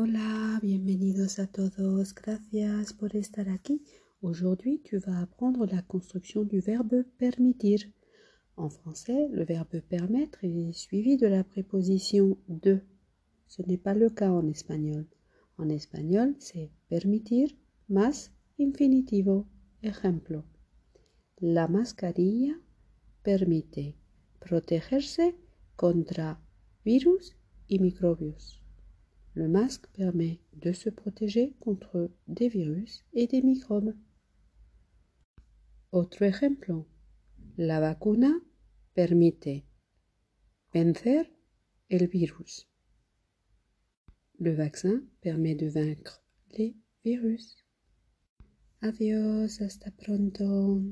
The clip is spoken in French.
Hola, bienvenidos a todos. Gracias por estar aquí. Aujourd'hui, tu vas apprendre la construction du verbe permitir. En français, le verbe permettre est suivi de la préposition de. Ce n'est pas le cas en espagnol. En espagnol, c'est permitir más infinitivo. Ejemplo. La mascarilla permite protegerse contra virus y microbios. Le masque permet de se protéger contre des virus et des microbes. Autre ejemplo. La vacuna permite vencer el virus. Le vaccin permet de vaincre les virus. Adiós, hasta pronto.